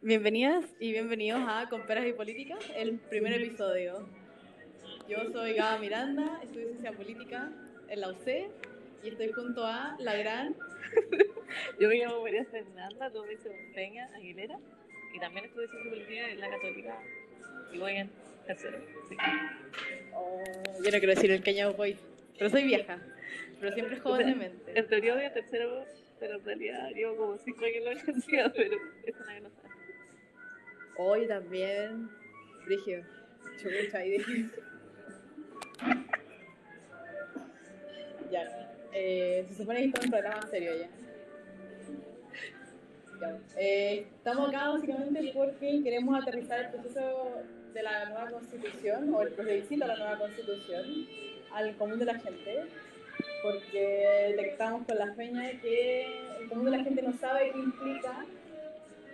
Bienvenidas y bienvenidos a Comperas y Política, el primer episodio. Yo soy Gaba Miranda, estudio Ciencia Política en la UC y estoy junto a la gran... Yo me llamo María Fernanda, dices Peña Aguilera y también estudio Ciencia Política en la Católica y voy en tercero. Sí. Oh, yo no quiero decir el que voy, pero soy vieja, pero siempre joven de mente. En teoría voy a tercero, pero en realidad llevo como cinco años en la universidad, pero eso nadie lo sabe. Hoy también, Brigio, chucha ahí dije. Ya, eh, se supone que esto es un programa serio ya. Ya, eh, estamos acá básicamente porque queremos aterrizar el proceso de la nueva constitución o el plebiscito de la nueva constitución al común de la gente porque detectamos con la feña que el común de la gente no sabe qué implica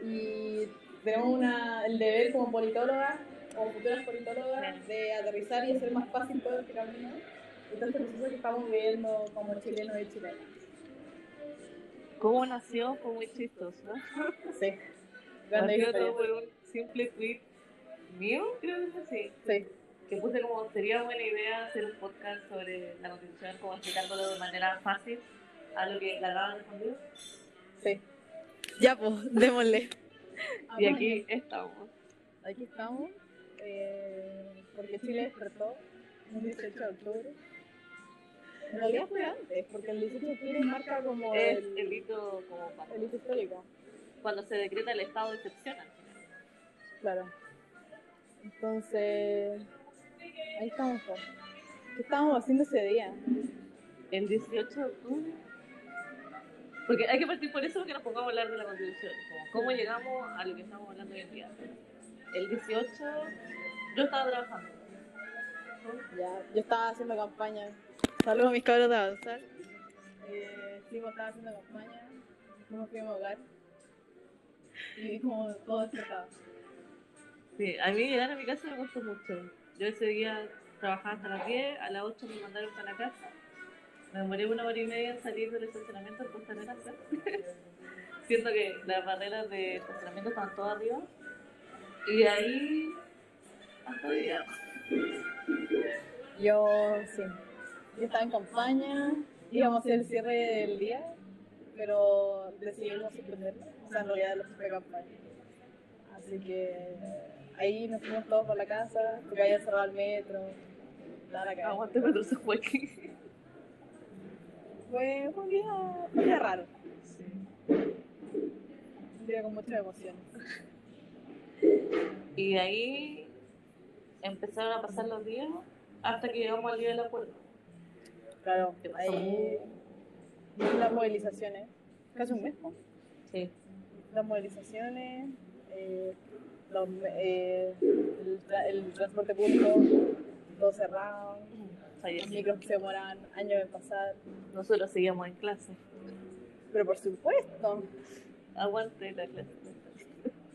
y tenemos una, el deber como politólogas o futuras politólogas de aterrizar y hacer más fácil todo este camino y todo este proceso que estamos viviendo como chilenos y chilenas. ¿Cómo nació? Fue muy chistoso, ¿no? Sí. Grande Nació todo por un simple tweet mío, creo que fue así. Sí. Que puse como sería buena idea hacer un podcast sobre la constitución, como explicándolo de manera fácil a lo que la Gaba respondió. Sí. Ya, pues, démosle. Y aquí estamos. Aquí estamos, eh, porque Chile despertó el 18 de octubre. En realidad fue antes, porque el 18 de octubre marca como Es el, el hito como cuando, el hito histórico. cuando se decreta el estado de excepción. Claro. Entonces, ahí estamos. pues. ¿Qué estábamos haciendo ese día? El 18 de octubre. Porque hay que partir por eso que nos pongamos a hablar de la constitución. Cómo llegamos a lo que estamos hablando hoy en día. El 18, yo estaba trabajando. Ya, yo estaba haciendo campaña. Saludos a mis cabros de avanzar. Eh, pues, estaba haciendo campaña. No nos fuimos a hogar. Y como todo despertado. Sí, a mí llegar a mi casa me costó mucho. Yo ese día trabajaba hasta las 10, a las 8 me mandaron para la casa. Me demoré una hora y media en salir del estacionamiento del Costanera. Siento que las barreras de estacionamiento estaban todas arriba. Y de ahí hasta hoy día. Yo, sí. Yo estaba en campaña, íbamos a hacer el cierre del día, pero decidimos suspenderlo. O sea, en realidad lo campaña. Así que ahí nos fuimos todos por la casa, porque había cerrado el metro. La. Aguante Petro se fue. Fue un día, un día raro, Sí. un día con muchas emociones. Y de ahí empezaron a pasar los días hasta que llegamos al día del acuerdo. Claro, ¿Qué pasó? ahí las movilizaciones, casi un mes, ¿no? Sí. las movilizaciones, eh, los, eh, el, tra- el transporte público, todo cerrado, los micros que se demoran años en pasar. Nosotros seguíamos en clase. Pero por supuesto, Aguante la clase.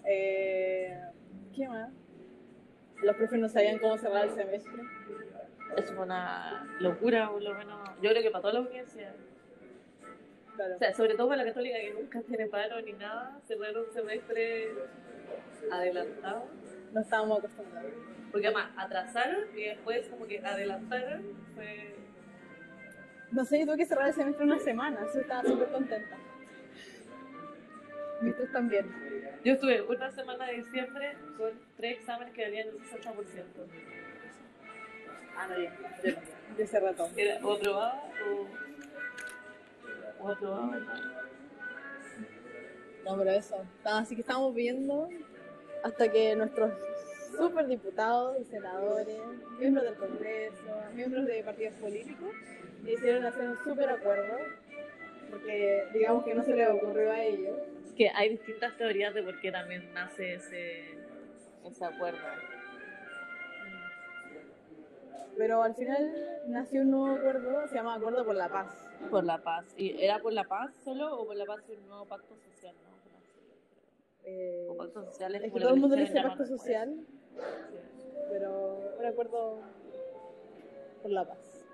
eh, ¿qué más? Los profes no sabían cómo cerrar el semestre. Eso fue una locura, por lo menos. Yo creo que para toda la universidad. Claro. O sea, sobre todo para la católica que nunca tiene paro ni nada, cerrar un semestre adelantado. no estábamos acostumbrados. Porque además atrasaron y después como que adelantaron. Fue... No sé, yo tuve que cerrar el semestre una semana, así estaba súper contenta. Y también. Yo estuve una semana de diciembre con tres exámenes que valían el 60%. Ah, no, bien. Yo, yo cerré todo. Era o aprobaba o, o aprobaba. ¿no? Pero eso. Así que estamos viendo hasta que nuestros superdiputados y senadores, miembros del Congreso, miembros de partidos políticos, decidieron hacer un super acuerdo, porque digamos que no se les ocurrió a ellos. Que hay distintas teorías de por qué también nace ese, ese acuerdo. Pero al final nació un nuevo acuerdo, se llama Acuerdo por la Paz. Por la paz. ¿Y era por la paz solo o por la paz y un nuevo pacto social? No, Eh, o pacto social es que todo el mundo dice pacto después. social, pero un acuerdo por la paz.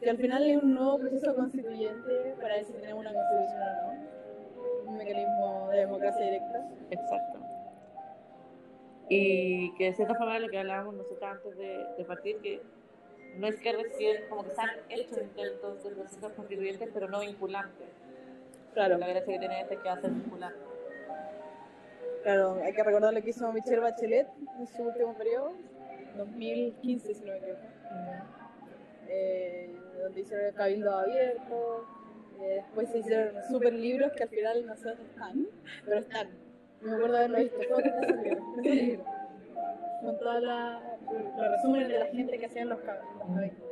que al final es un nuevo proceso constituyente para ver si tenemos una constitución o no. Un mecanismo de democracia directa. Exacto. Y que de cierta forma lo que hablábamos nosotros antes de, de partir, que no es que recién, como que se han hecho intentos de procesos constituyentes, pero no vinculantes. Claro, La gracia que tiene este es que va a ser vinculante. claro, hay que recordar lo que hizo Michelle Bachelet en su último periodo, 2015 si no me equivoco. eh, donde hicieron el cabildo abierto, eh, después se hicieron super libros que al final no sé dónde están, pero están. Me acuerdo haberlo visto. Con todos los resúmenes de la gente que hacían los cab- los cabildos.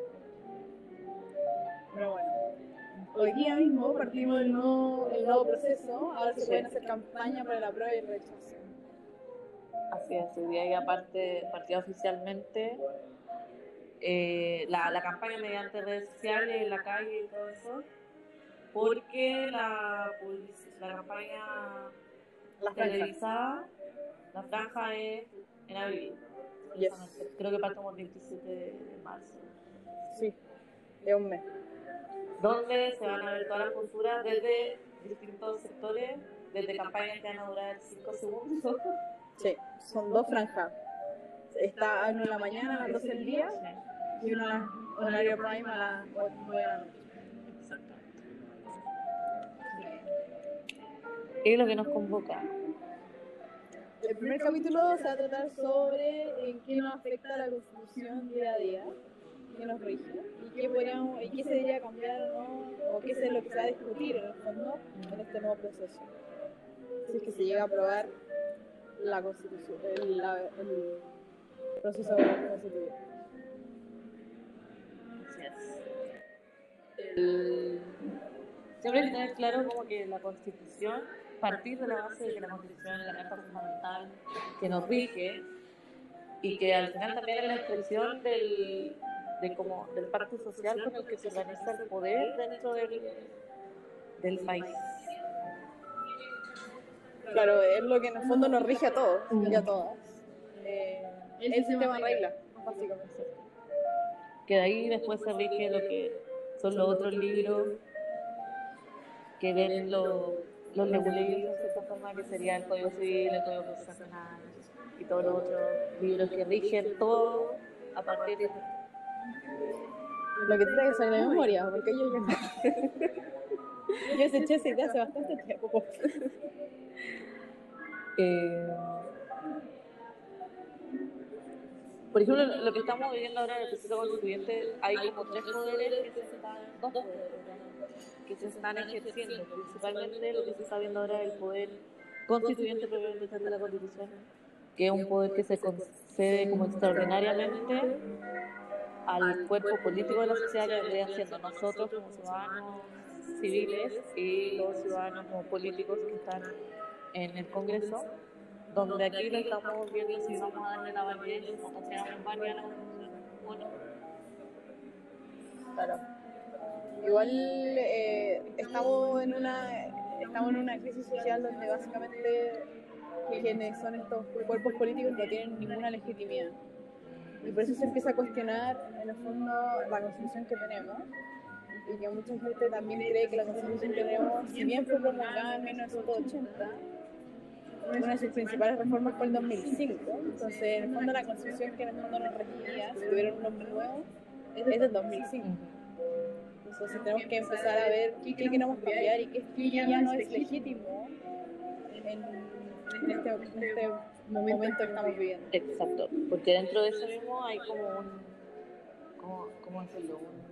Pero bueno, hoy día mismo partimos del nuevo, el nuevo proceso, ahora se pueden hacer campaña para la prueba y el rechazo. Así es, hoy día ya parte, partió oficialmente eh, la, la campaña mediante redes sociales, en la calle y todo eso, porque la, la campaña La franja. televisada, la franja es en abril. Yes. Creo que parte como el 27 de marzo. Sí, de un mes. Donde se van a ver todas las posturas desde distintos sectores, desde campañas que van a durar 5 segundos. Sí, son dos franjas. Está una en la mañana a las 12 del día y una horario prime a las 9 de la noche. Es lo que nos convoca. El primer capítulo se va a tratar sobre en qué nos afecta la constitución día a día, qué nos rige y qué, podríamos, y qué se debería cambiar o no, o qué es lo que se va a discutir en el fondo en este nuevo proceso. Si es que se llega a aprobar la constitución, el, la- el proceso constituyente. El- Siempre hay que tener claro como que la constitución, partir de la base de que la constitución es la carta fundamental que nos rige y que al final también es la expresión del, de como, del pacto social con el que se organiza el poder dentro del, del país. Claro, es lo que en el fondo nos rige a todos y a todas. Eh, el sistema de reglas, básicamente. que de ahí después se rige lo que son los otros libros que ven los, los leguleros, de cierta forma, que sería el Código Civil, el Código Procesal y todos los otros libros que rigen todo a partir de... Lo que que ser de memoria, porque yo ya Yo deseché esa idea hace bastante tiempo. Eh, por ejemplo, lo que estamos viviendo ahora en el proceso constituyente, hay como tres poderes que se están, dos poderes, que se están ejerciendo. Principalmente lo que se está viendo ahora es el poder constituyente propiamente de la constitución, que es un poder que se concede como extraordinariamente al cuerpo político de la sociedad que vendría siendo nosotros como ciudadanos civiles y los ciudadanos como políticos que están en el Congreso, donde aquí lo estamos viendo si vamos a darle la validez o consideramos válida la constitución o no. Claro. Igual eh, estamos en una estamos en una crisis social donde básicamente quienes son estos cuerpos políticos no tienen ninguna legitimidad. Y por eso se empieza a cuestionar en el fondo la constitución que tenemos. Y que mucha gente también cree que la constitución que tenemos, si bien fue promulgada en 1980, una de sus principales reformas fue el 2005. Entonces, en el fondo, la constitución que en el fondo nos regía, si tuviera un nombre nuevo, es del 2005. Entonces, tenemos que empezar a ver qué, queremos cambiar y qué, qué ya no es legítimo en, en este, en este momento que estamos viviendo. Exacto, porque dentro de eso mismo hay como un, ¿cómo, cómo decirlo? Un-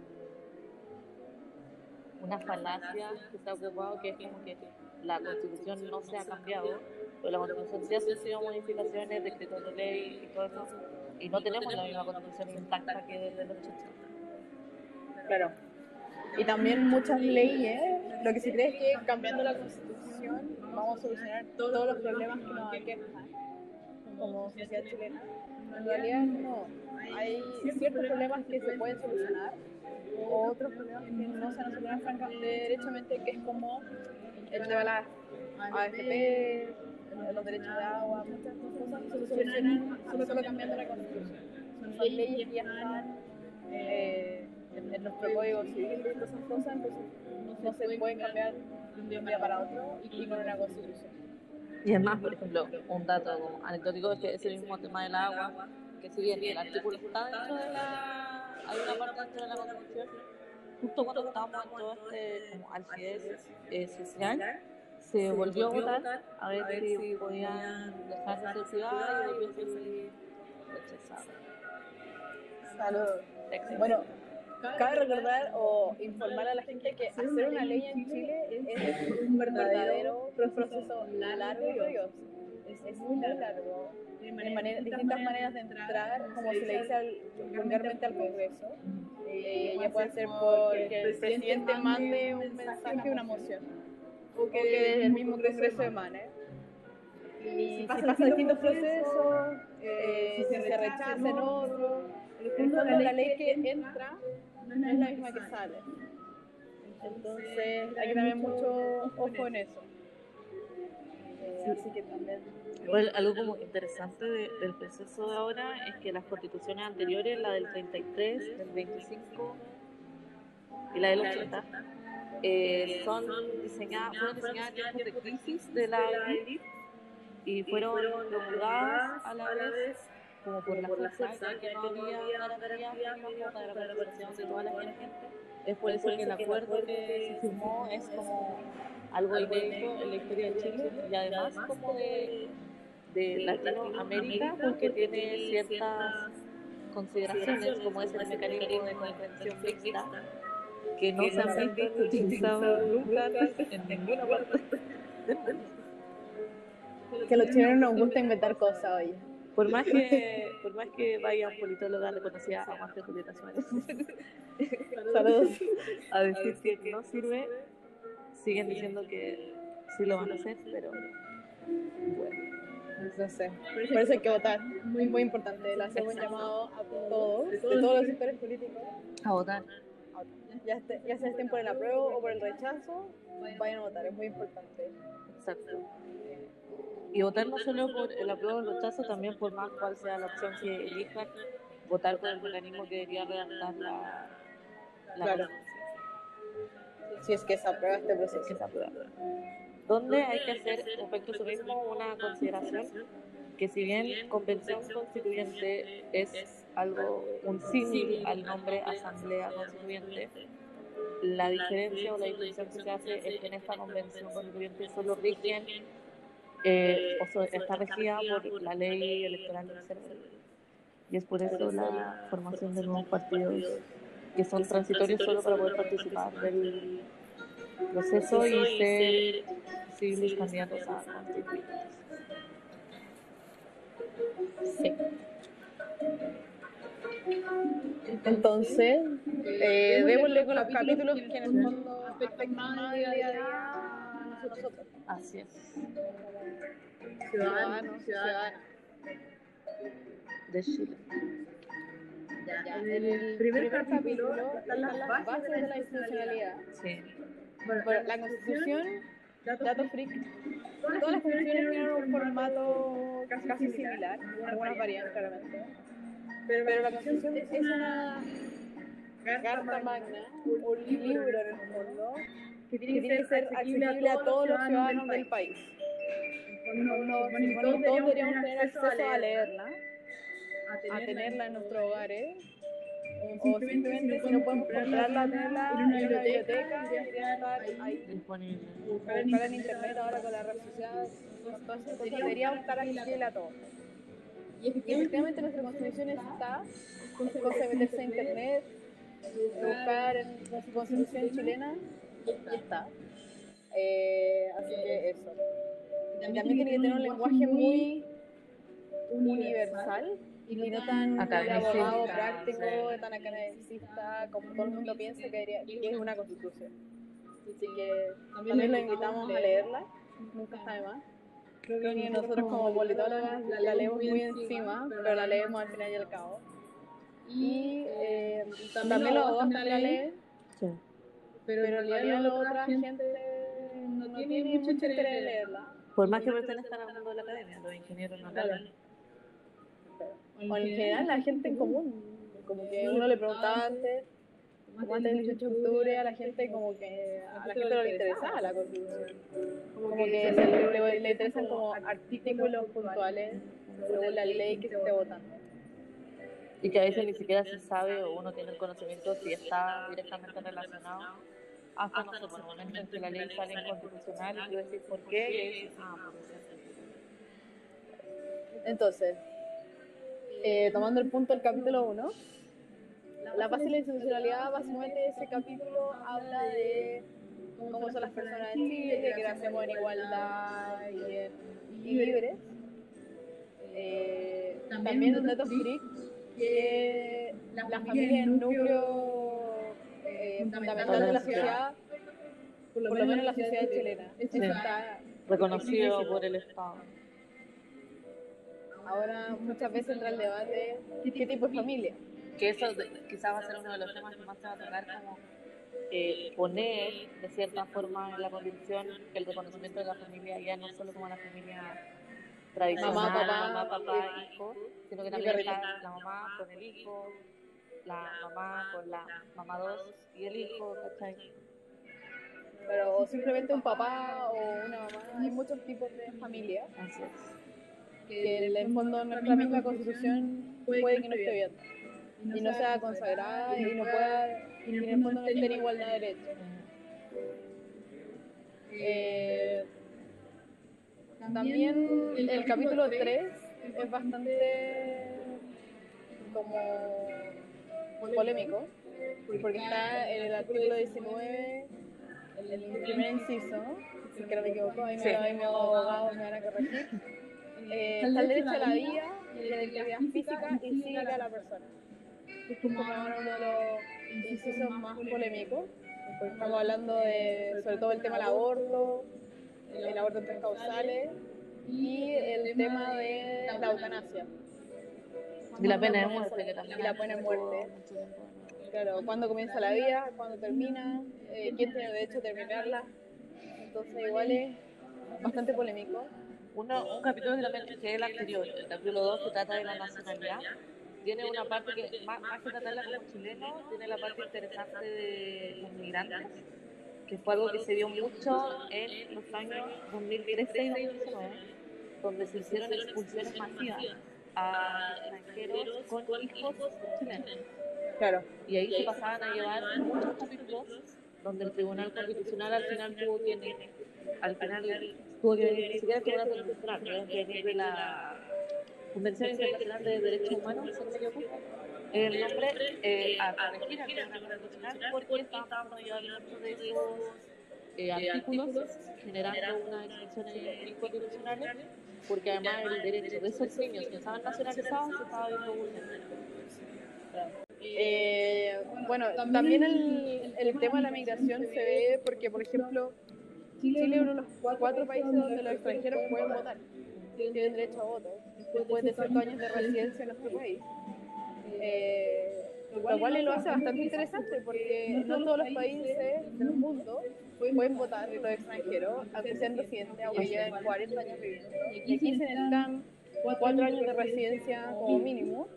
una falacia que ha ocupado que es como que la constitución no se ha cambiado, pero la constitución sí ha sufrido modificaciones, decretos de ley y todo eso, y no tenemos la misma constitución intacta que desde los 80. Claro. Y también muchas leyes, lo que se cree es que cambiando la constitución vamos a solucionar todos los problemas que nos aquejan como sociedad chilena. En realidad no. Hay ciertos problemas que se pueden solucionar otros problemas que no se solucionar francamente derechamente, que es como el de la AFP, los derechos de agua, muchas cosas que solucionan solo, cambiando la constitución. Son leyes que ya están eh, en, en nuestro código civil y todas esas cosas, entonces no se pueden cambiar de un día para otro y con una constitución. Y es más, por ejemplo, un dato como anecdótico es que ese mismo tema del agua, que si bien el artículo está dentro de la. hay una parte dentro de la constitución, justo cuando estábamos en todo este como alfidez eh, social, se volvió a votar a ver si podían dejar de ser ciudad y volvió a ser rechazado. Saludos. Bueno, cabe recordar o informar a la gente que hacer una ley en Chile es un verdadero proceso largo y tedioso. Es, muy largo. Hay distintas maneras de entrar, como se le dice al, vulgarmente al Congreso. Eh, ya puede ser porque el presidente mande un mensaje, una moción, o que desde el mismo Congreso emane. Y si pasa distintos procesos, eh, si se rechaza en otro, el la ley que entra no es la misma que sale. Entonces hay que tener mucho ojo en eso. Eh, así que también. Igual, algo como interesante del proceso de ahora es que las constituciones anteriores, la del 33, del 25 y la del 80, eh, son diseñadas, fueron diseñadas en tiempos de crisis de la élite y fueron promulgadas a la vez como por la fuerza, que no había garantías mínimas para la participación de toda la gente. Es por eso que el acuerdo que se firmó es como algo inédito en la historia de Chile y además como de, de Latinoamérica porque tiene ciertas consideraciones como es el mecanismo de convención mixta que no se han visto utilizados nunca en ninguna parte Que a los chilenos nos gusta inventar cosas, oye. Por más que, por más que vaya un politóloga reconocida a más de Julieta Suárez Saludos. a decir que no sirve, siguen diciendo que sí lo van a hacer, pero bueno. No sé. Por eso hay que votar. Muy, muy importante. Le hacemos un llamado a todos, de todos los sectores políticos. A votar. Ya, ya sea estén por el apruebo o por el rechazo, vayan a votar. Es muy importante. Exacto. Y votar no solo por el apruebo o el rechazo, también por más cuál sea la opción que elijan, votar por el mecanismo que debería redactar la, la claro. Si es que se aprueba este proceso. que se aprueba. Donde hay que hacer respecto a eso mismo una consideración que si bien convención constituyente es algo, un símil al nombre asamblea constituyente, la diferencia o la distinción que se hace es que en esta convención constituyente solo rigen eh, o está regida por la ley electoral del. Y es por eso la formación de nuevos partidos que son transitorios solo para poder participar del proceso y ser posibles candidatos a constituyentes. Sí. Entonces, eh, démosle con los capítulos que en el fondo afectan más día a día a nosotros. Así es. Ciudadanos, ciudadanas. De Chile. Ya, en el primer capítulo están las bases de la institucionalidad. Sí. Bueno, la constitución, dato freak, todas las constituciones tienen un formato casi similar, algunas varían claramente. Pero, la constitución es una carta magna, un libro en el fondo, que tiene que ser accesible a todos los ciudadanos del país. No, no, todos deberíamos tener acceso a leerla, a tenerla en nuestros hogares, o simplemente si no podemos comprarla, tenerla en una biblioteca, debería estar ahí Disponible. buscar en internet ahora con la red social, entonces deberíamos estar accesible a todos. Y efectivamente nuestra constitución está, de meterse a internet, buscar en la constitución chilena y está. Eh, así que eso. Y también tiene que tener un lenguaje muy universal y no tan elaborado, práctico, tan academicista, como todo el mundo piensa que, debería, que es una constitución. Así que también lo invitamos a leerla, nunca está de más. Creo que nosotros como politólogas la leemos muy encima, pero la leemos al final y al cabo. Y eh, también los también la leen, Sí. pero en realidad la otra gente no tiene mucho interés en leerla. Por más que pertenezcan al mundo de la academia, los ingenieros no la leen. O en general la gente en común, como que uno le preguntaba antes, antes del 18 de octubre a la gente como que a la gente no le interesaba la constitución. Como que se le, le- le interesan como artículos puntuales según la ley que se esté votando. Y que a veces ni siquiera se sabe o uno tiene el conocimiento si está directamente relacionado hasta no por el momento en que la ley sale inconstitucional y tú decís por qué ah. Entonces, eh, tomando el punto del capítulo 1, la paz y la institucionalidad, básicamente ese capítulo habla de cómo son las personas en Chile, que nacemos en igualdad y, en- y libres. Eh, también un dato freak, que la familia es el núcleo eh, fundamental de la sociedad, por lo menos en la sociedad chilena. Eso está Reconocido por el Estado. Ahora muchas veces entra el debate, ¿qué tipo de familia? Que eso de- quizás va a ser uno de los temas que más se va a tocar como eh, poner de cierta forma en la constitución el reconocimiento de la familia ya no solo como la familia tradicional, Mamá, papá, mamá, papá, hijo, sino que también está la mamá con el hijo, la mamá con la mamá dos y el hijo, ¿cachai? Pero o simplemente un papá o una mamá, hay muchos tipos de familia Así es. que en el fondo nuestra misma constitución puede que no esté bien y no sea consagrada y no pueda y en el fondo no en igualdad de derechos. Eh, también el capítulo 3 es bastante como polémico porque está en el artículo 19 el primer inciso si que no me equivoco ahí me, Sí. ahí mis abogados me van a corregir eh, está el derecho a la vida y a la integridad física y psíquica de la persona es como uno de los incisos más polémicos. Porque estamos hablando de sobre todo el tema del aborto el aborto en tres causales y el tema de la eutanasia. Y la pena de muerte, que también Y la pena de muerte. Claro, cuándo comienza la vida, cuándo termina, eh, quién tiene el derecho a terminarla. Entonces igual es bastante polémico. Uno, un capítulo que también que es el anterior, el capítulo 2 que trata de la nacionalidad, tiene una parte que, más, más que tratarla como chileno, tiene la parte interesante de los migrantes, que fue algo que se dio mucho en los años 2013 y 2019, donde se hicieron expulsiones masivas a extranjeros con hijos chilenos. Claro. Y ahí se pasaban a llevar muchos capítulos donde el Tribunal Constitucional al final tuvo que al final tuvo que venir, ni siquiera el Tribunal Constitucional, tuvo que venir de la Convención Internacional de Derechos Humanos, el nombre eh, a corregir al Tribunal Constitucional porque de llevar muchos de esos eh, artículos generando unas excepciones inconstitucionales porque además el derecho de esos niños que estaban nacionalizados se estaba viendo vulnerado. Eh, bueno, también el, el tema de la migración se ve porque, por ejemplo, Chile es uno de los cuatro países donde los extranjeros pueden votar, tienen derecho a voto, después de ciertos años de residencia en nuestro país. Eh, lo cual lo hace bastante interesante porque no todos los países del mundo pueden votar los extranjeros, aunque sean residentes, aunque lleven 40 años viviendo. Y aquí se necesitan cuatro años de residencia como mínimo.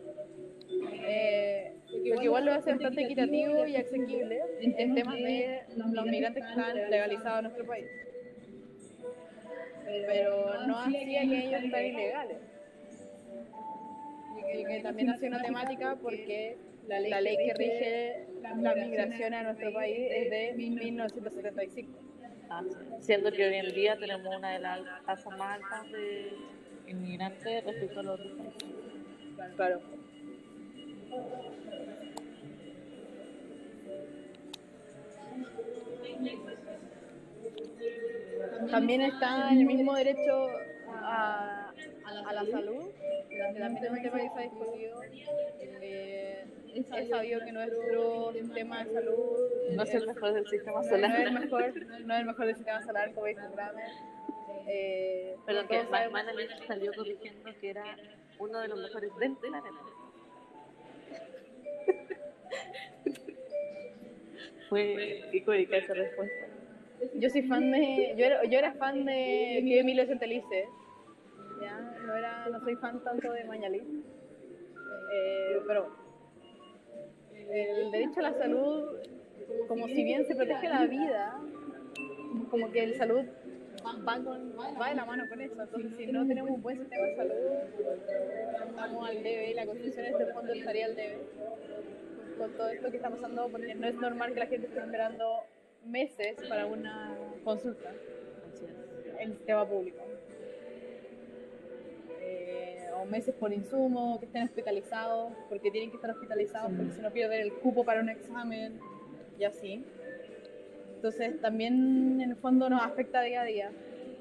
Eh, lo que igual lo hace bastante equitativo y asequible en temas de los migrantes que están legalizados en nuestro país. Pero no hacía que ellos están ilegales. Y que también hace una temática porque la ley que rige la migración a nuestro país es de 1975. Ah. Siendo que hoy en día tenemos una de las tasas más altas de inmigrantes respecto a los otros países. Claro. También está el mismo derecho a, a la salud, que también es un tema que se ha discutido. Eh, es sabido que nuestro sistema de salud No es el mejor del sistema no es solar. el mejor, no es el mejor del sistema solar, como dice Kramer. Eh, Pero que salió corrigiendo que era uno de los mejores del planeta. Fue icónica esa respuesta. Yo soy fan de. Yo era, yo era fan de que Emilio Santelice. Ya, no, era, no soy fan tanto de Mañalit. Eh, pero el derecho a la salud, como si bien se protege la vida, como que el salud va, con- va de la mano con eso. Entonces, si no tenemos un buen sistema de salud, estamos al debe la constitución en este fondo estaría al debe con todo esto que está pasando, porque no es normal que la gente esté esperando meses para una consulta en el sistema público. Eh, o meses por insumo, que estén hospitalizados, porque tienen que estar hospitalizados, porque si no pierden el cupo para un examen y así. Entonces también en el fondo nos afecta día a día,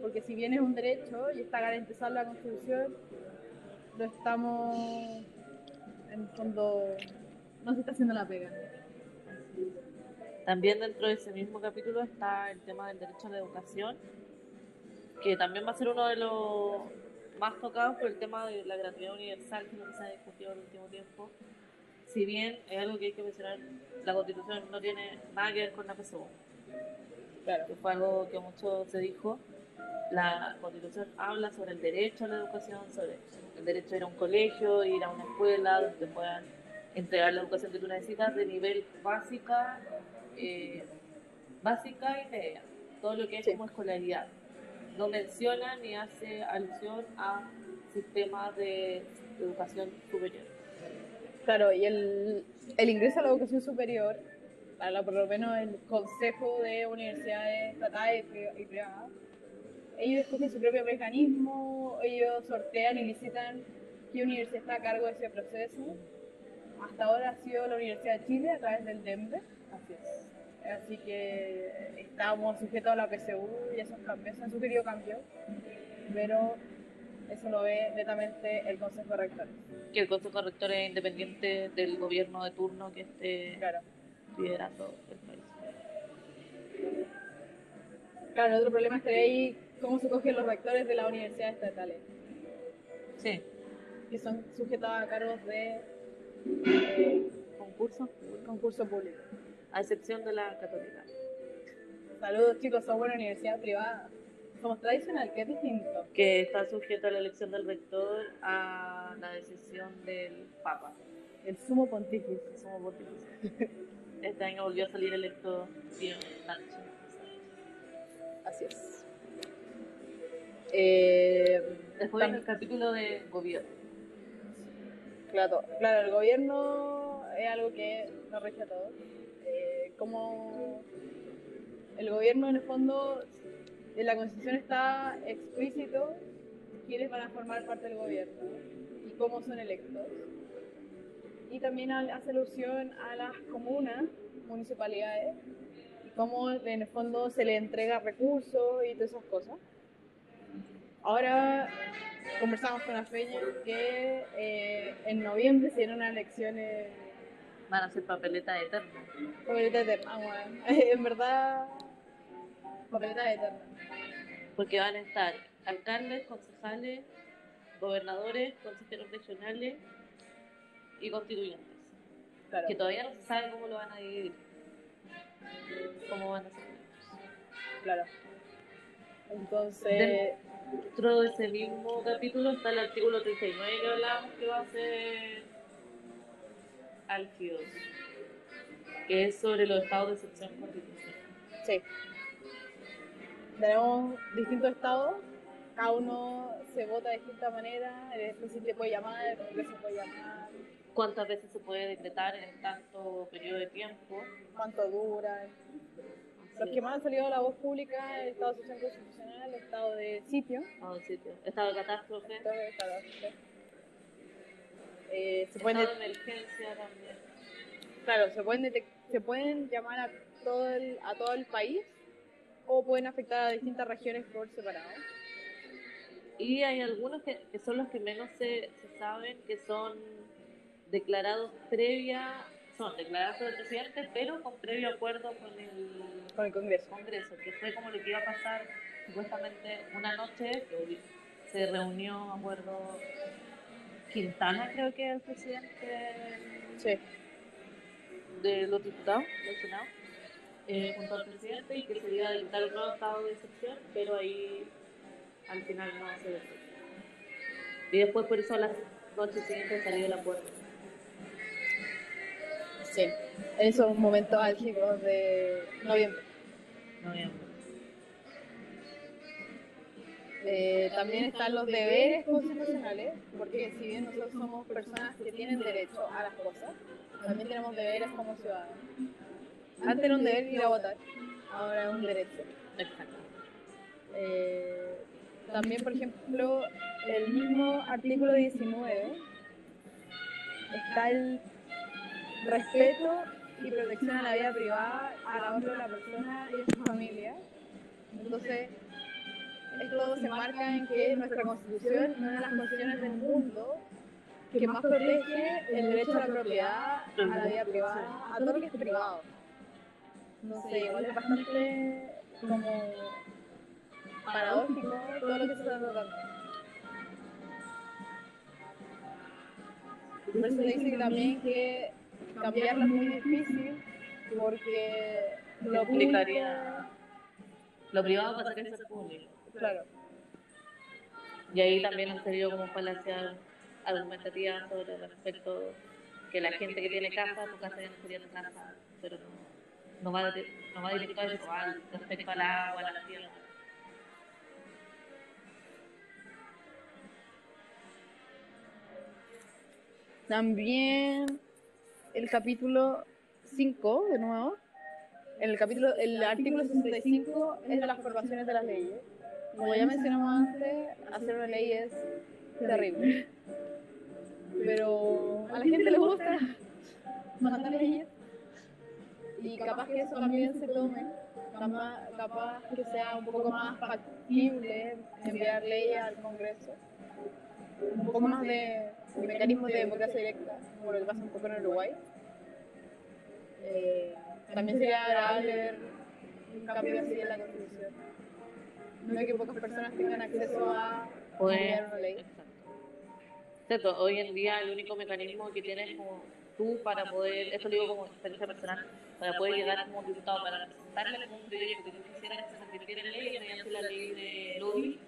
porque si bien es un derecho y está garantizado en la Constitución, lo estamos, en el fondo, no se está haciendo la pega. También dentro de ese mismo capítulo está el tema del derecho a la educación, que también va a ser uno de los más tocados por el tema de la gratuidad universal, que es lo que se ha discutido en el último tiempo. Si bien es algo que hay que mencionar, la constitución no tiene nada que ver con la PSU, Claro. que fue algo que mucho se dijo. La constitución habla sobre el derecho a la educación, sobre el derecho a ir a un colegio, ir a una escuela donde puedan entregar la educación que tú necesitas de nivel básica, eh, básica y media, todo lo que es Sí. como escolaridad. No menciona ni hace alusión a sistemas de educación superior. Claro, y el, el ingreso a la educación superior, a la- por lo menos el Consejo de Universidades Estatales y Privadas, ellos escogen su propio mecanismo, ellos sortean y licitan qué universidad está a cargo de ese proceso. Hasta ahora ha sido la Universidad de Chile a través del DEMBE, Así es. así que estamos sujetos a la PSU y esos cambios, se han sugerido cambios, pero eso lo ve netamente el Consejo de Rectores. Que el Consejo Rector es independiente del gobierno de turno que esté Claro. liderando el país. Claro, el otro problema es que ahí cómo se cogen los rectores de las universidades estatales, Sí, que son sujetados a cargos de eh, concurso, concurso público. A excepción de la católica. Saludos chicos, somos una universidad privada. Somos tradicional, que es distinto. que está sujeto a la elección del rector a la decisión del Papa, El sumo pontífice. el sumo pontífice. Este año volvió a salir electo bien Sánchez. Así es. Eh, Después tam- el capítulo de gobierno. claro, claro, el gobierno es algo que nos rige a todos. Eh, como el gobierno en el fondo, en la constitución está explícito quiénes van a formar parte del gobierno y cómo son electos. Y también hace alusión a las comunas, municipalidades, y cómo en el fondo se le entrega recursos y todas esas cosas. Ahora conversamos con la Feña que eh, en noviembre se dieron unas elecciones Van a ser papeleta eterna. papeleta eterna, weón. En verdad, papeleta eterna. Porque van a estar alcaldes, concejales, gobernadores, consejeros regionales y constituyentes. Claro. Que todavía no se sabe cómo lo van a dividir. Cómo van a ser. Claro. Entonces, Dentro de ese mismo capítulo está el artículo 39 que hablábamos que va a ser álgido, que es sobre los estados de excepción constitucional. sí. Tenemos distintos estados, cada uno se vota de distinta manera, el presidente puede llamar, el Congreso puede llamar, ¿Cuántas veces se puede decretar en tanto periodo de tiempo? cuánto dura. Los que más han salido a la voz pública, el estado de excepción constitucional, el estado de sitio, Estado de sitio. Estado de catástrofe, estado de sitio. Eh, se pueden de emergencia también. Claro, se pueden, se pueden llamar a todo, el, a todo el país o pueden afectar a distintas regiones por separado. Y hay algunos que, que son los que menos se, se saben, que son declarados previa, son declarados por el presidente, pero con previo acuerdo con el Con el Congreso. Congreso, que fue como lo que iba a pasar supuestamente una noche, que se reunió, acuerdo, Quintana creo que es el presidente Sí. de los diputados del Senado, eh, junto al presidente, y que se iba a dictar un nuevo estado de excepción, pero ahí al final no se decretó. Y después por eso a las noches siguientes salió el acuerdo. Sí, en esos momentos álgidos de noviembre. Noviembre. Eh, también están los deberes constitucionales, porque si bien nosotros somos personas que tienen derecho a las cosas, también tenemos deberes como ciudadanos. Antes era un deber ir a votar, ahora es un derecho. Exacto. Eh, también, por ejemplo, el mismo artículo 19 está el respeto y protección a la vida privada, a la honra de la persona y de su familia. Entonces, esto se marca en que nuestra constitución es una de las constituciones del mundo que más protege el derecho a la propiedad, a la vida privada, a todo lo que es privado. No sé, igual es bastante como paradójico todo lo que se está tratando. Por eso dice que también que cambiarlo es muy difícil porque lo Implicaría- Lo privado pasaría a ser público. Claro. Y ahí también han salido como falacias argumentativas sobre respecto que la gente que tiene casa, tu casa ya no sería tu casa, pero no, no va, no va directo a eso, va respecto al agua, a la tierra. También el capítulo 5, de nuevo. El capítulo, el artículo 65 es de las formaciones de las leyes. Como ya mencionamos antes, hacer una ley es terrible. Pero a la gente le gusta mandar leyes. Y capaz que eso también se tome. Capaz, que sea un poco más factible enviar leyes al Congreso un poco más de, de mecanismos de democracia directa, como lo que pasa un poco en Uruguay. Eh, también sería agradable ver un cambio así en la Constitución. No que pocas personas tengan acceso a Pues, enviar una ley. exacto. Hoy en día el único mecanismo que tienes como tú para poder, esto lo digo como experiencia personal, para poder llegar como diputado, para presentarle como un proyecto que tú quisieras que se convirtiera en ley, mediante la ley de lobby,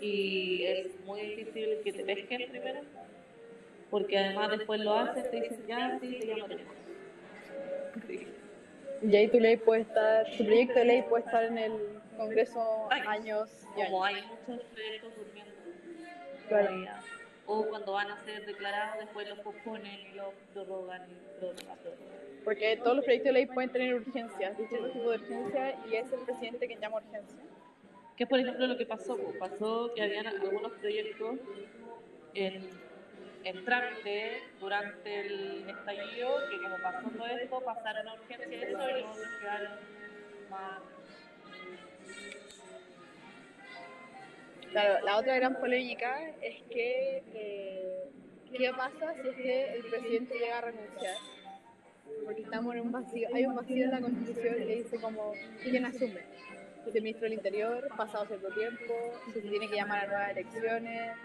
y es muy difícil que te pesquen primero, porque además después lo haces, te dicen ya, sí, lo tenemos. Sí. Y ahí tu ley puede estar, tu proyecto de ley puede estar en el Congreso Años. años y años. Como hay muchos proyectos durmiendo Claro. todavía, o cuando van a ser declarados, después los posponen y los prorrogan y prorrogan. Porque todos los proyectos de ley pueden tener urgencias, distintos tipos de urgencia, y es el presidente quien llama urgencia. Que es, por ejemplo, lo que pasó. Pasó que habían algunos proyectos en, en trámite durante el estallido, que como pasó todo esto, pasaron a urgencia y eso, y luego se quedaron más... Claro, la otra gran polémica es que eh, qué pasa si es que el presidente llega a renunciar. Porque estamos en un vacío, hay un vacío en la constitución que dice como quién asume. Si el ministro del Interior, pasado cierto tiempo, si se tiene que llamar a nuevas elecciones.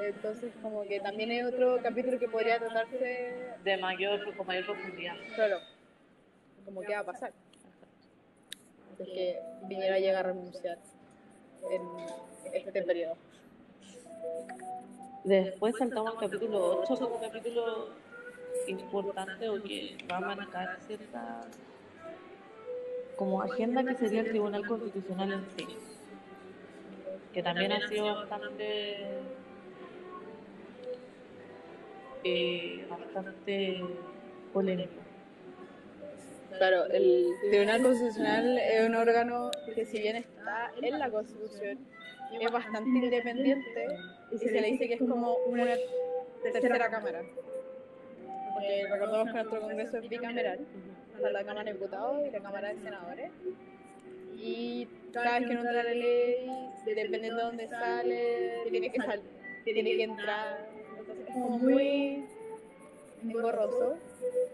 Entonces como que también hay otro capítulo que podría tratarse, de mayor, con mayor profundidad. claro, como qué va a pasar. Que Piñera llega a renunciar en este periodo. Después saltamos al capítulo 8, como capítulo importante o que va a marcar cierta como agenda que sería el Tribunal Constitucional en sí, que también ha sido bastante eh, bastante polémico. Claro, el Tribunal Constitucional es un órgano que si bien está en la Constitución, es bastante independiente y se le dice que es como una tercera cámara. Porque recordemos que nuestro Congreso es bicameral, está la Cámara de Diputados y la Cámara de Senadores. Y cada vez que no entra la ley, dependiendo de dónde sale, tiene que salir, tiene que entrar. Es como muy engorroso.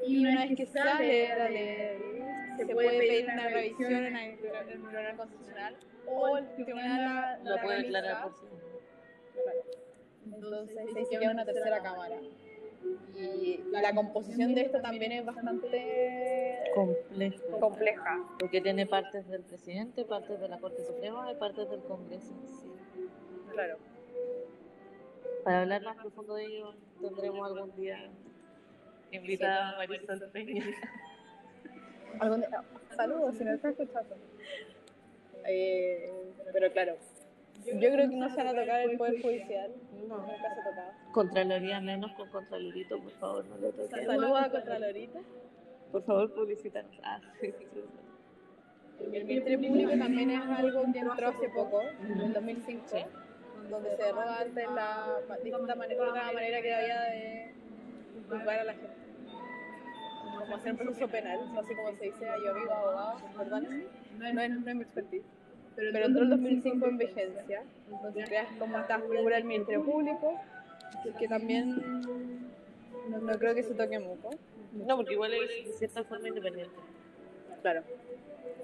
Y una vez que sale se puede pedir una revisión en el, Tribunal Constitucional o el Tribunal la, Lo la puede declarar por sí mismo. Entonces se dice que es una tercera cámara. Y la composición de esto también es bastante compleja. Porque tiene partes del presidente, partes de la Corte Suprema y partes del Congreso en sí. Claro. Para hablar más profundo de ello, tendremos algún día Invita a Marisol Peña. Saludos, si no estás escuchando. Eh, pero claro, yo creo que no se van a tocar el Poder Judicial. No. Nunca se ha tocado. Contraloría menos con Contralorito, por favor, no lo toques. Saludos a Contralorita. Por favor, publicítanos. Ah, sí, sí, sí. El Ministerio Público también es algo que entró hace poco, en el 2005, Sí. donde se derroga antes la distinta manera, manera que había de juzgar a la gente. Como hacer un proceso penal, no sé cómo se dice, yo amigo abogado, perdónenme, no es, no es, no es mi expertise. Pero entró el 2005 en vigencia, donde creas como esta figura del Ministerio Público, que también no, no creo que se toque mucho. No, porque igual es de cierta forma independiente. Claro.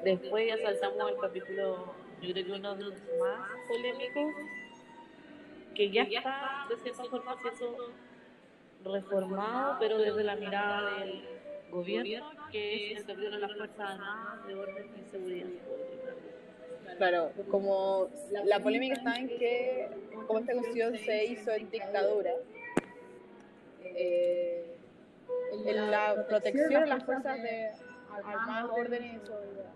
Después ya saltamos al capítulo, yo creo que uno de los más polémicos, que ya está de cierta forma siendo reformado, pero desde la mirada del gobierno, que es el las Fuerzas Armadas de Orden y Seguridad. Claro, como la polémica está en que como esta constitución se hizo en dictadura, eh, en la protección a las fuerzas de armadas, orden y seguridad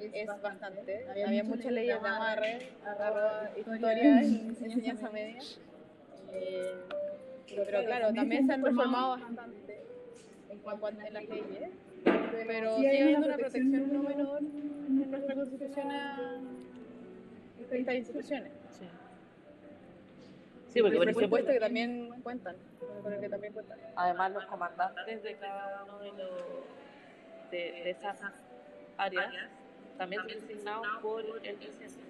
es bastante. Había muchas leyes de amarre, arroba historia y enseñanza media. Eh, pero claro, también se han reformado bastante en cuanto a las leyes, pero sigue habiendo una protección no menor en nuestra constitución a estas instituciones. Sí. Sí, porque por supuesto que también cuentan, con el que también cuentan. además los comandantes de cada uno de, los, de, de esas áreas también son designados por el presidente.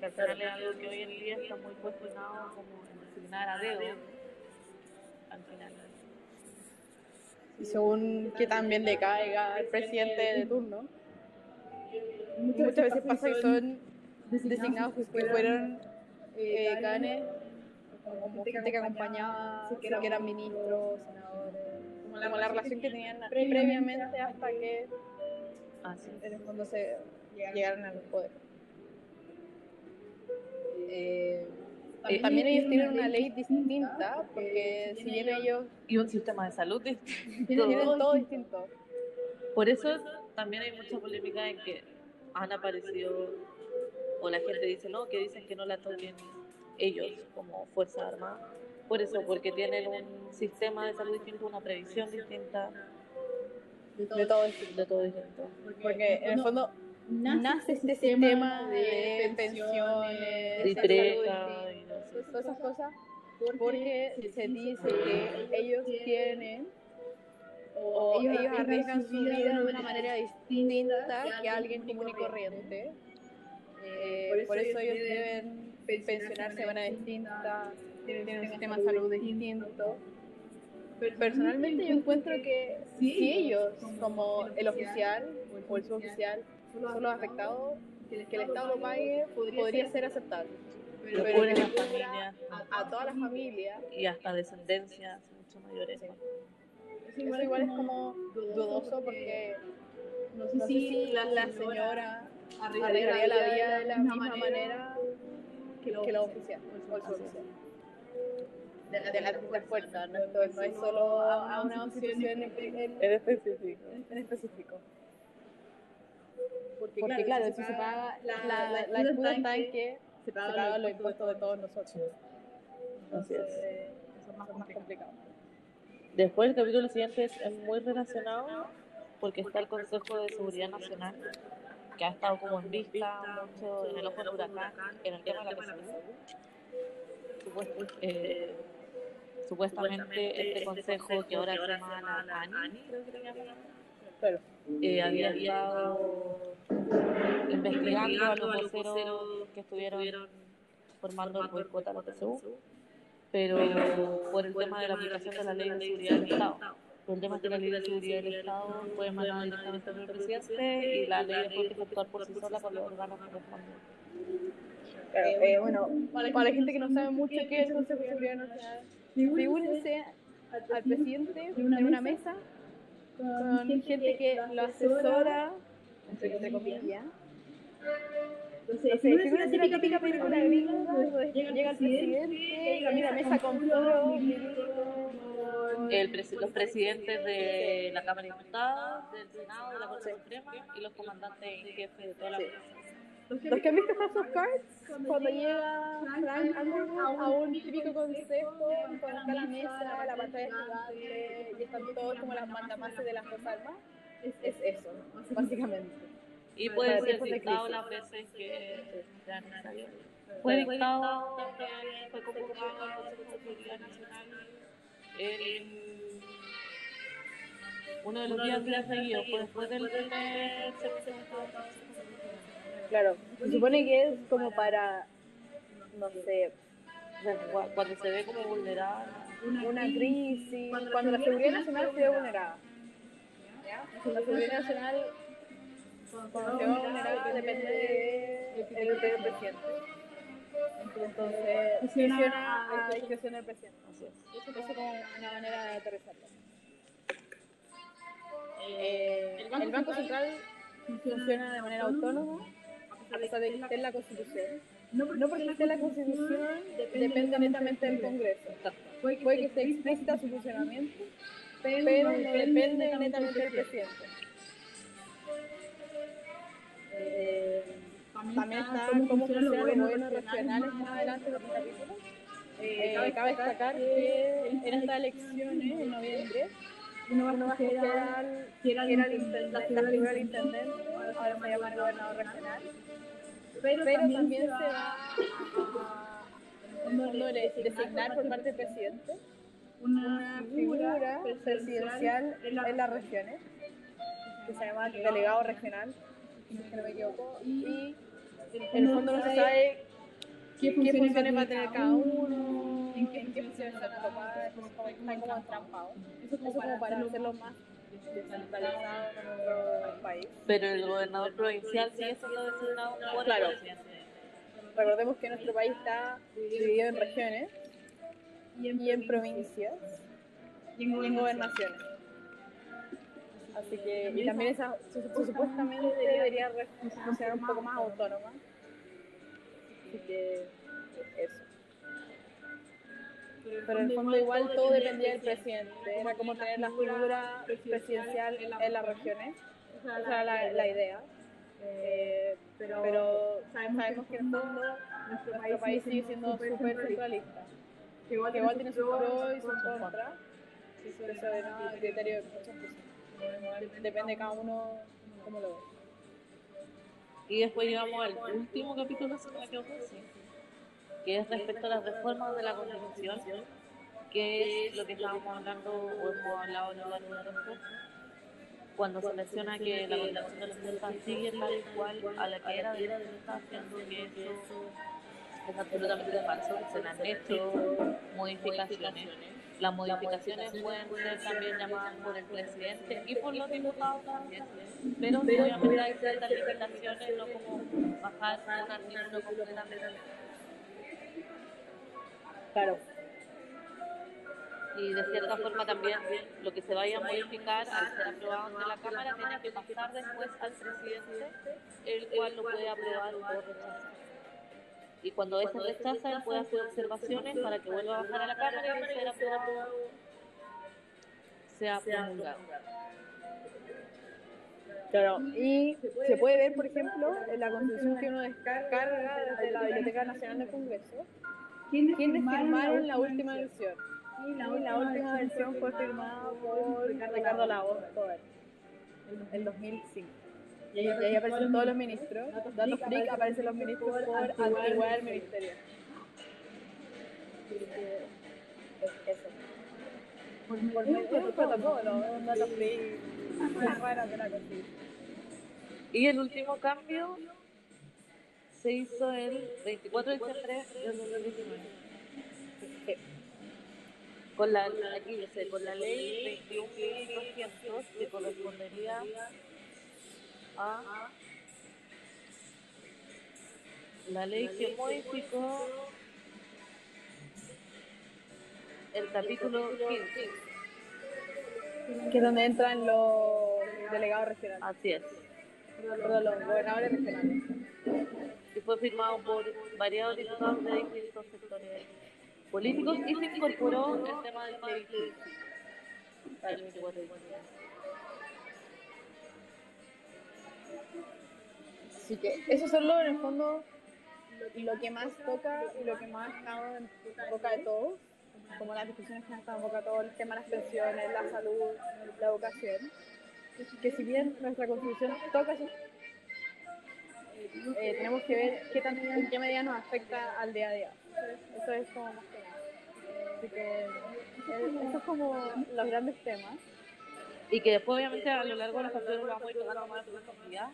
Que al final es algo que hoy en día está muy cuestionado como en designar a dedo al final. Y según que también le caiga al presidente de turno, muchas veces pasa que son designados que fueron eh, canes como gente que acompañaba, que eran ministros, senadores, como la relación que tenían previamente hasta que Así en el fondo se llegaron al poder. Eh, Eh, también ellos tienen una ley distinta, porque si bien ellos Y un sistema de salud distinto. tienen todo distinto, Por eso también hay mucha polémica en que han aparecido, o la gente dice, no, que dicen que no la toquen ellos como Fuerza Armada. Por eso, porque tienen un sistema de salud distinto, una previsión distinta, de todo distinto. de todo distinto. Porque en el fondo nace este sistema de pensiones, De de salud preca sé. todas esas cosas, porque se dice que ellos tienen o ellos arriesgan su vida de una manera distinta que alguien común y corriente. Eh, por eso ellos deben pensionarse de manera distinta, tienen un sistema de salud distinto. Personalmente yo encuentro que si ellos, como el oficial o el suboficial, son los afectados, que el Estado lo pague podría ser aceptable. Cubren que le cubra familias a, a todas las familias, y hasta descendencias mucho mayores. Sí. eso igual es como dudoso porque no sé si la, la señora arreglaría la vida de la misma manera que la oficial o el suboficial. De la, de la, de la fuerza, no, no es solo a, a una constitución en, en- En específico. en específico. Porque, claro, si se paga, la, la, la disputa está en que se pagan los impuestos de todos nosotros. Así es. Eso es más, más complicado. Después el capítulo siguiente es, muy relacionado porque está el Consejo de Seguridad Nacional que ha estado como en vista mucho en el ojo del huracán en el tema de la PSU. Eh, supuestamente este consejo que ahora se llama la ANI, creo que le llaman, Claro. Eh, había estado investigando a los voceros que estuvieron formando el boicot a la PSU, pero por el tema de la aplicación de la ley de seguridad del Estado. Por el tema es que la ley de seguridad del Estado fue emanada directamente por el presidente y la ley que actuar por sí sola con los órganos correspondientes. Claro, eh, bueno, para la gente que no sabe mucho qué es el Consejo de Seguridad Nacional, figúrense al presidente en una mesa con gente que lo asesora, entre, comillas. Entonces, figúrense la típica película gringa donde llega el presidente y mira mesa con con el presi- los presidentes de la Cámara de Diputados, del Senado, de la Corte Suprema y los comandantes en jefe de toda la Sí. Los que han visto House of Cards, cuando llega Frank Underwood a un típico consejo, cuando está la mesa, la pantalla gigante y están todos como las mandamases de las dos armas, es eso, básicamente. Y puede ser dictado crisis. las veces que. Fue dictado también, fue convocado Consejo de Seguridad Nacional en uno de los días días seguidos, fue después del primer servicio de Estado. Claro, se supone que es como para, no sé, Cuando se ve como vulnerada, una crisis, cuando la seguridad nacional se ve vulnerada. ¿ya? La seguridad nacional, cuando se ve vulnerada, depende del del presidente. Entonces, funciona a discreción del presidente. así es. Eso es como una manera de aterrizarlo. Eh, el Banco Central funciona de manera autónoma, a pesar de que esté en la Constitución. No porque esté en la Constitución, depende netamente del Congreso. Puede que esté explícita su funcionamiento, pero no depende netamente del presidente. Eh, también está cómo funcionan los gobiernos regionales más adelante en otro capítulo. Eh, cabe destacar que en estas elecciones, en noviembre, uno va a escoger al que era intendente, la figura del intendente, ahora se llama el gobernador regional. Pero también se va a, en designar por parte del presidente. una figura presidencial en las regiones, que se llama delegado regional, si no me equivoco, y en el fondo no se sabe qué funciones va a tener cada uno, en qué, en qué funciones se van a tomar, como están como entrampados. Eso como para hacerlo más descentralizado en nuestro país. Pero el gobernador provincial sigue siendo designado por Claro. Recordemos que nuestro país está dividido en regiones y en provincias y en gobernaciones. Así que, y también esa su- su- supuestamente debería funcionar un poco más autónoma. Así que eso. Pero en el fondo igual todo dependía del presidente. Era como tener la figura presidencial en las regiones. Esa era la, la idea. Eh, pero sabemos que en el fondo nuestro país sigue siendo súper centralista. Que igual, tiene sus pros y sus contras. Eso es el criterio de muchas personas. Depende de cada uno cómo lo ve. Y después llegamos al último capítulo, si no me equivoco, sí, que es respecto a las reformas de la Constitución, que es lo que estábamos hablando o hemos hablado en de tiempo, cuando se menciona que la Constitución de los Estados sigue tal cual a la que era de los Estados, siendo que eso es absolutamente falso, se le han hecho modificaciones. Las modificaciones pueden ser también llamadas por el presidente y por los diputados también, pero obviamente hay ciertas limitaciones, no como bajar un artículo completamente. Claro. Y de cierta forma también lo que se vaya a modificar al ser aprobado ante la Cámara tiene que pasar después al presidente, el cual lo puede aprobar o rechazar. Y cuando ese rechaza, él puede hacer observaciones para que vuelva a bajar a la Cámara y de ser aprobado sea promulgado. Claro, y se puede ver, por ejemplo, en la constitución que uno descarga desde la Biblioteca Nacional del Congreso, quienes firmaron la última versión. Y la última versión fue firmada por Ricardo Lagos Tobar, en 2005. Y ahí, y ahí aparecen todos los ministros. Datos freak aparecen los ministros por antigüedad del ministerio. Que, eso. Por, por muy buen protocolo, un dato freak raro de la constitución. Y el último cambio se hizo el 24 de diciembre del 2019. Con la, aquí dice, con la ley 21.200 que correspondería a la ley que modificó el capítulo 15. Que es donde entran los delegados regionales, Así es. perdón, los gobernadores regionales. y fue firmado por variados diputados de distintos sectores políticos y se incorporó el tema del plebiscito. Así que eso solo en el fondo lo que más toca y lo que más ha estado en boca de todos, como las discusiones que han estado en boca de todos, el tema de las pensiones, la salud, la educación, que si bien nuestra constitución toca eso, eh, tenemos que ver qué tan, en qué medida nos afecta al día a día. Eso es como más que nada. Así que eh, eso es como los grandes temas. Y que después, obviamente, a lo largo de los capítulos vamos a ir tocando más profundidad.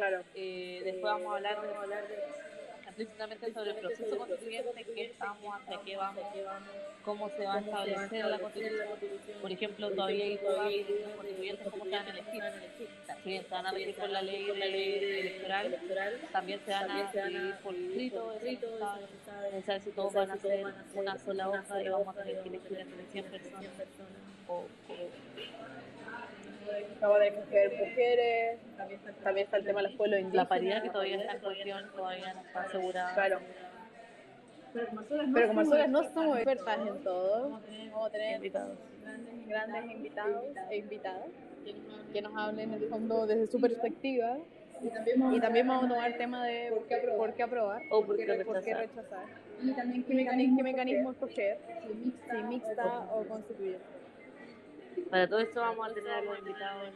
Claro. Eh, después vamos a hablar de, explícitamente sobre el proceso constituyente, qué estamos, hacia qué vamos, cómo se va a establecer la constitución. Por ejemplo, todavía hay todavía constituyentes cómo se van a elegir. Si bien se van a elegir por la ley, la ley electoral, también se van a elegir por distrito, no sabe si todos van a ser una sola hoja y vamos a tener que elegir entre 100 personas. O, o, Vamos a tener que escoger mujeres, también está el tema de los pueblos indígenas. la paridad que todavía está en cuestión, todavía no está asegurada. Claro. Pero como nosotros no somos expertas en todo, vamos a tener Invitados. grandes invitados e invitadas que nos hablen en el fondo desde su perspectiva y también vamos a tomar el tema de por qué aprobar O por qué por qué rechazar. y también qué mecanismo, qué mecanismo escoger, si mixta o constituyente. Para todo esto vamos a tener a los invitados.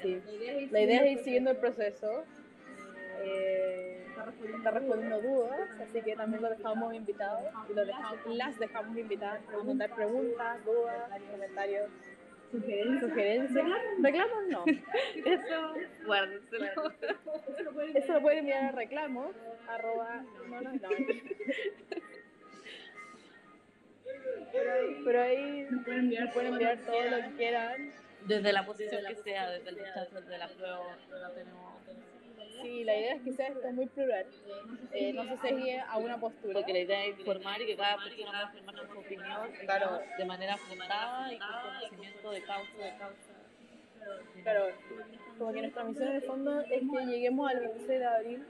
Sí. La idea es ir siguiendo el proceso. Eh, está respondiendo dudas, así que también los dejamos invitados y dejamos, las dejamos invitadas a mandar preguntas, dudas, comentarios, sugerencias. Reclamos no. Eso, guárdenselo. Eso lo pueden enviar a reclamos, arroba, no, no, no. Pero ahí nos pueden enviar todo lo que quieran. Desde la posición que sea, desde el rechazo, desde la prueba, no tenemos. Sí, la idea es que sea esto muy plural. Eh, no se cegue a una postura. Porque la idea es informar y que cada persona pueda formar su opinión Claro. de manera fundada y con conocimiento de causa. De causa. Claro, como que nuestra misión en el fondo es que lleguemos al 26 de abril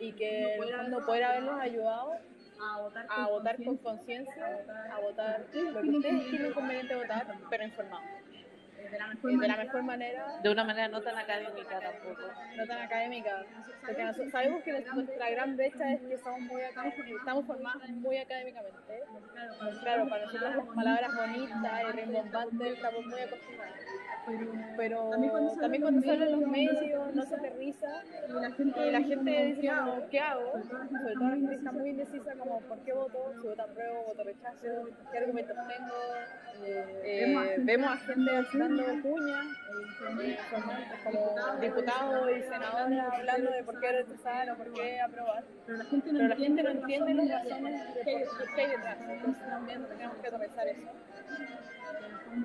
y que en el fondo poder haberlos ayudado a votar con conciencia, a votar. Lo que ustedes tienen conveniente votar, pero informados. De la mejor manera, De una manera no tan académica tampoco. no tan académica. Porque nosotros sabemos que nuestra gran brecha es que estamos, muy estamos formadas muy académicamente. Claro, para nosotros las palabras bonitas y rimbombantes estamos muy acostumbrados. Pero también cuando se habla en los medios, no se aterriza y la gente dice como, ¿qué hago? Sobre todo la gente está muy indecisa como, ¿por qué voto? Si voto apruebo, voto rechazo, ¿qué argumentos tengo? Eh, vemos a gente dando cuñas, eh, como diputados y senadores hablando de por qué rechazar o por qué aprobar. Pero la gente no, entiende las razones qué hay detrás. Entonces también tenemos que aterrizar eso.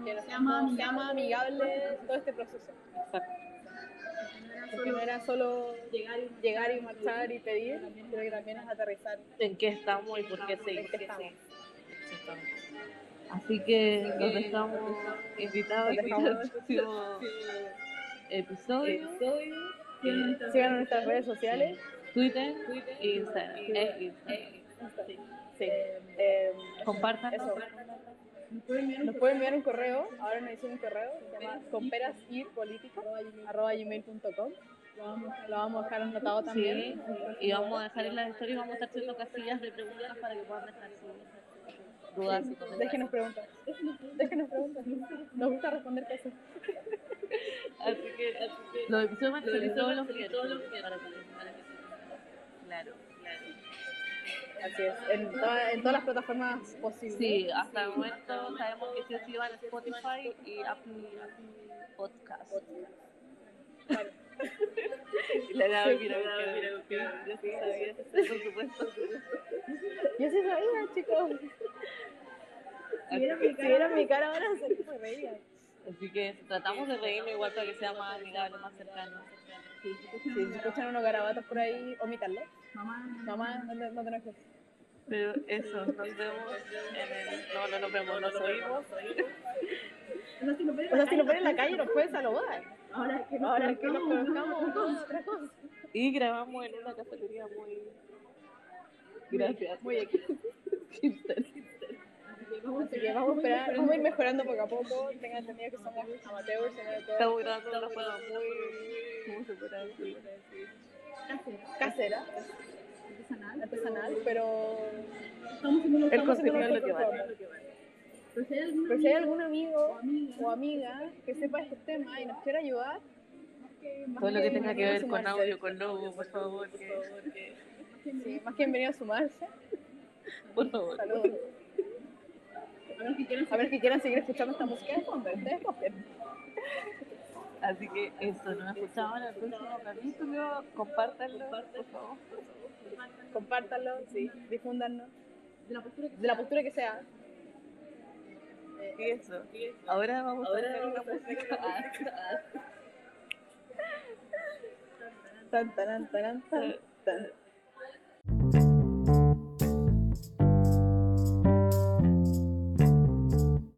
Que nos llama, se llama amigable todo este proceso. Exacto. Porque no era solo llegar y marchar y pedir, sino que también es aterrizar. En qué estamos y por qué seguimos. ¿En qué estamos? Así que los dejamos invitados al próximo episodio. En nuestras redes sociales. Twitter e Instagram. Sí. Eh, Compartan. Eso. Nos pueden enviar un correo, ahora nos dicen un correo, se llama comperasirpolitica.com. Lo vamos a dejar anotado también. Sí, y vamos a dejar en las historias, vamos a estar haciendo casillas de preguntas para que puedan dejar dudas y comentarios. Déjenos preguntas. Déjenos preguntas. Nos gusta responder cosas. Así que, así que los episodios van a salir todos los que, para que Claro, claro. Así es, en, toda- en todas las plataformas posibles. Sí, hasta el momento sabemos que sí o sí van a Spotify y Apple, Apple Podcast. Y la Gaby, mira, mira, mira, yo sí sabía, por supuesto. Yo sí sabía, chicos. Si vieran mi, si vieran mi cara ahora, se me reían. Así que tratamos de reírnos igual para que sea más amigable, más cercano. Si se escuchan unos garabatos por ahí, omítanlo. Mamá, no te, no te enojes. Pero eso, nos vemos en el... No, no nos vemos, nos oímos. O sea, si lo ponen en la calle, nos pueden saludar. Ahora que nos, Ahora que nos conozcamos, otra cosa. Y grabamos en una cafetería muy... Gracias. Muy aquí. Hipster. Así que vamos a esperar, vamos a ir mejorando poco a poco. Tengan entendido que somos amateurs en el todo. Estamos grabando de una forma muy. ¿Cómo se puede decir? casera, artesanal. artesanal, pero Estamos haciendo lo El contenido es lo que vale. Pero si hay alguna Pero si hay algún amigo o amiga o amiga que sepa estos temas y nos quiera ayudar, Todo lo que tenga que ver con audio, con logo, por favor. que- sí, más que bienvenido a sumarse. Por favor. Saludos. a ver si quieren A ver que quieran seguir escuchando esta música de fondo. Ustedes. Así que eso, nos escuchamos en el próximo capítulo. Compártanlo, por favor. Compártanlo, sí, difúndanlo. de la postura que De que sea. Y eso. Ahora vamos a hacer una música. Tan, tan, tan, tan, tan.